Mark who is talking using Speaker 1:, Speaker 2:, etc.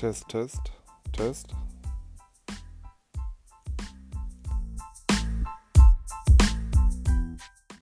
Speaker 1: Test, Test, Test.